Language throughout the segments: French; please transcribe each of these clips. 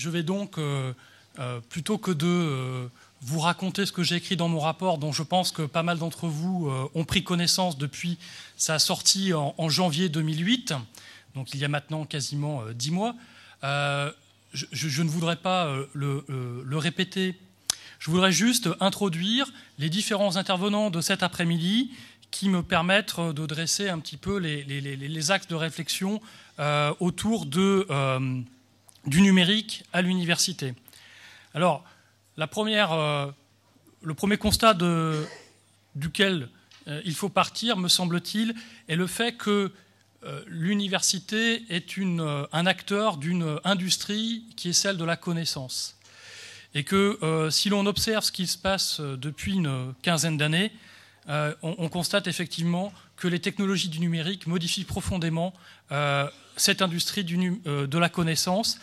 je vais donc, plutôt que de vous raconter ce que j'ai écrit dans mon rapport, dont je pense que pas mal d'entre vous ont pris connaissance depuis sa sortie en, janvier 2008, donc il y a maintenant quasiment dix mois, je, ne voudrais pas le, répéter. Je voudrais juste introduire les différents intervenants de cet après-midi qui me permettent de dresser un petit peu les, axes de réflexion euh, autour de, euh, du numérique à l'université. Alors, la première, euh, le premier constat duquel il faut partir, me semble-t-il, est le fait que l'université est un acteur d'une industrie qui est celle de la connaissance et que euh, si l'on observe ce qui se passe euh, depuis une quinzaine d'années, euh, on, constate effectivement que les technologies du numérique modifient profondément cette industrie de la connaissance,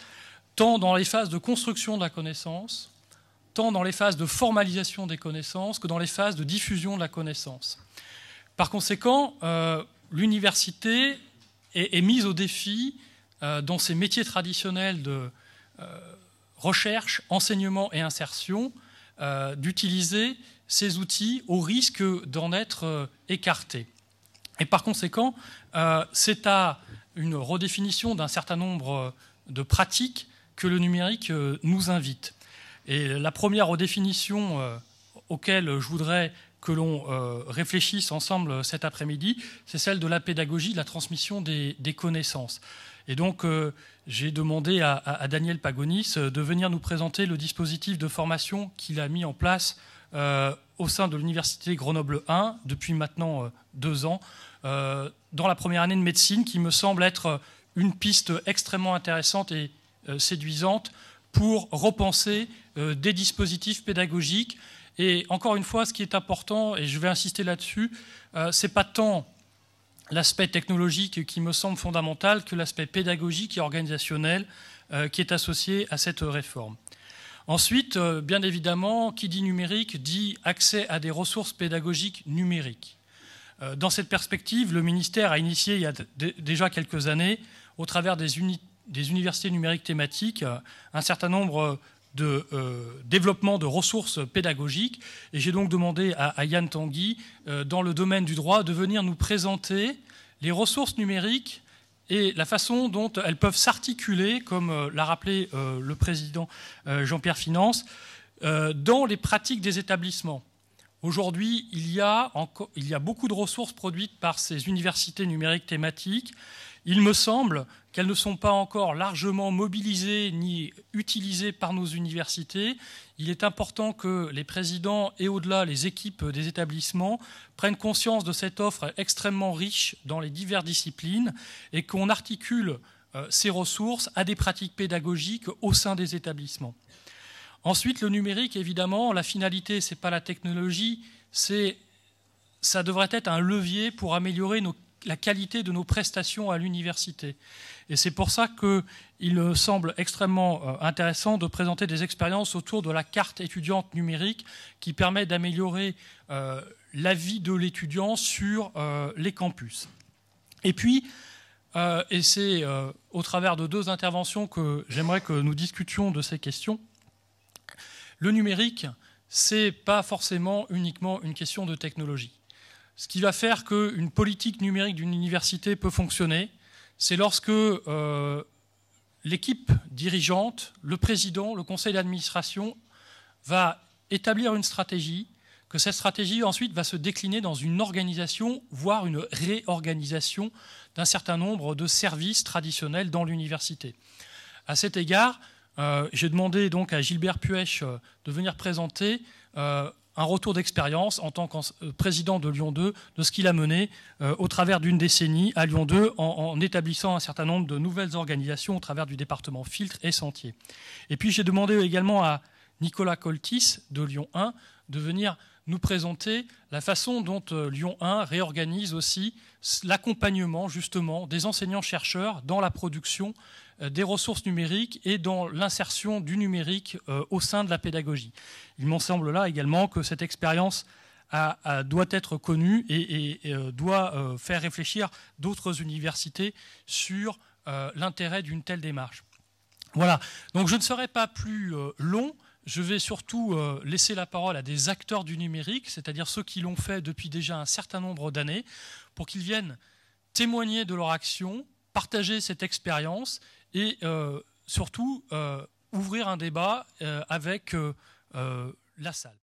tant dans les phases de construction de la connaissance, tant dans les phases de formalisation des connaissances que dans les phases de diffusion de la connaissance. Par conséquent, l'université est, mise au défi dans ses métiers traditionnels de recherche, enseignement et insertion, euh, d'utiliser ces outils au risque d'en être euh, écarté. Et par conséquent, euh, c'est à une redéfinition d'un certain nombre de pratiques que le numérique nous invite. Et la première redéfinition auquel je voudrais que l'on réfléchisse ensemble cet après-midi, c'est celle de la pédagogie, de la transmission des connaissances. Et donc, euh, j'ai demandé à, Daniel Pagonis euh, de venir nous présenter le dispositif de formation qu'il a mis en place euh, au sein de l'Université Grenoble 1 depuis maintenant deux ans, dans la première année de médecine, qui me semble être une piste extrêmement intéressante et séduisante pour repenser des dispositifs pédagogiques. Et encore une fois, ce qui est important, et je vais insister là-dessus, c'est pas tant l'aspect technologique qui me semble fondamental que l'aspect pédagogique et organisationnel euh, qui est associé à cette réforme. Ensuite, euh, bien évidemment, qui dit numérique dit accès à des ressources pédagogiques numériques. Euh, dans cette perspective, le ministère a initié il y a déjà quelques années, au travers des, universités numériques thématiques, un certain nombre de développement de ressources pédagogiques. Et j'ai donc demandé à, Yann Tanguy, dans le domaine du droit, de venir nous présenter les ressources numériques et la façon dont elles peuvent s'articuler, comme euh, l'a rappelé euh, le président euh, Jean-Pierre Finance, dans les pratiques des établissements. Aujourd'hui, il, il y a beaucoup de ressources produites par ces universités numériques thématiques. Il me semble qu'elles ne sont pas encore largement mobilisées ni utilisées par nos universités. Il est important que les présidents et au-delà les équipes des établissements prennent conscience de cette offre extrêmement riche dans les diverses disciplines et qu'on articule euh, ces ressources à des pratiques pédagogiques au sein des établissements. Ensuite, le numérique, évidemment, la finalité, ce n'est pas la technologie, c'est ça devrait être un levier pour améliorer la qualité de nos prestations à l'université. Et c'est pour ça qu'il semble extrêmement euh, intéressant de présenter des expériences autour de la carte étudiante numérique qui permet d'améliorer euh, la vie de l'étudiant sur euh, les campus. Et puis, et c'est au travers de deux interventions que j'aimerais que nous discutions de ces questions, le numérique, c'est pas forcément uniquement une question de technologie. Ce qui va faire qu'une politique numérique d'une université peut fonctionner, c'est lorsque euh, l'équipe dirigeante, le président, le conseil d'administration va établir une stratégie, que cette stratégie ensuite va se décliner dans une organisation, voire une réorganisation d'un certain nombre de services traditionnels dans l'université. À cet égard, euh, j'ai demandé donc à Gilbert Puech euh, de venir présenter un retour d'expérience en tant que euh, président de Lyon 2 de ce qu'il a mené euh, au travers d'une décennie à Lyon 2 en, établissant un certain nombre de nouvelles organisations au travers du département filtre et sentier. Et puis j'ai demandé également à Nicolas Coltis de Lyon 1 de venir nous présenter la façon dont euh, Lyon 1 réorganise aussi l'accompagnement justement des enseignants-chercheurs dans la production euh, des ressources numériques et dans l'insertion du numérique euh, au sein de la pédagogie. Il m'en semble là également que cette expérience doit être connue et, doit faire réfléchir d'autres universités sur l'intérêt d'une telle démarche. Voilà, donc je ne serai pas plus long. Je vais surtout laisser la parole à des acteurs du numérique, c'est-à-dire ceux qui l'ont fait depuis déjà un certain nombre d'années, pour qu'ils viennent témoigner de leur action, partager cette expérience et surtout ouvrir un débat avec la salle.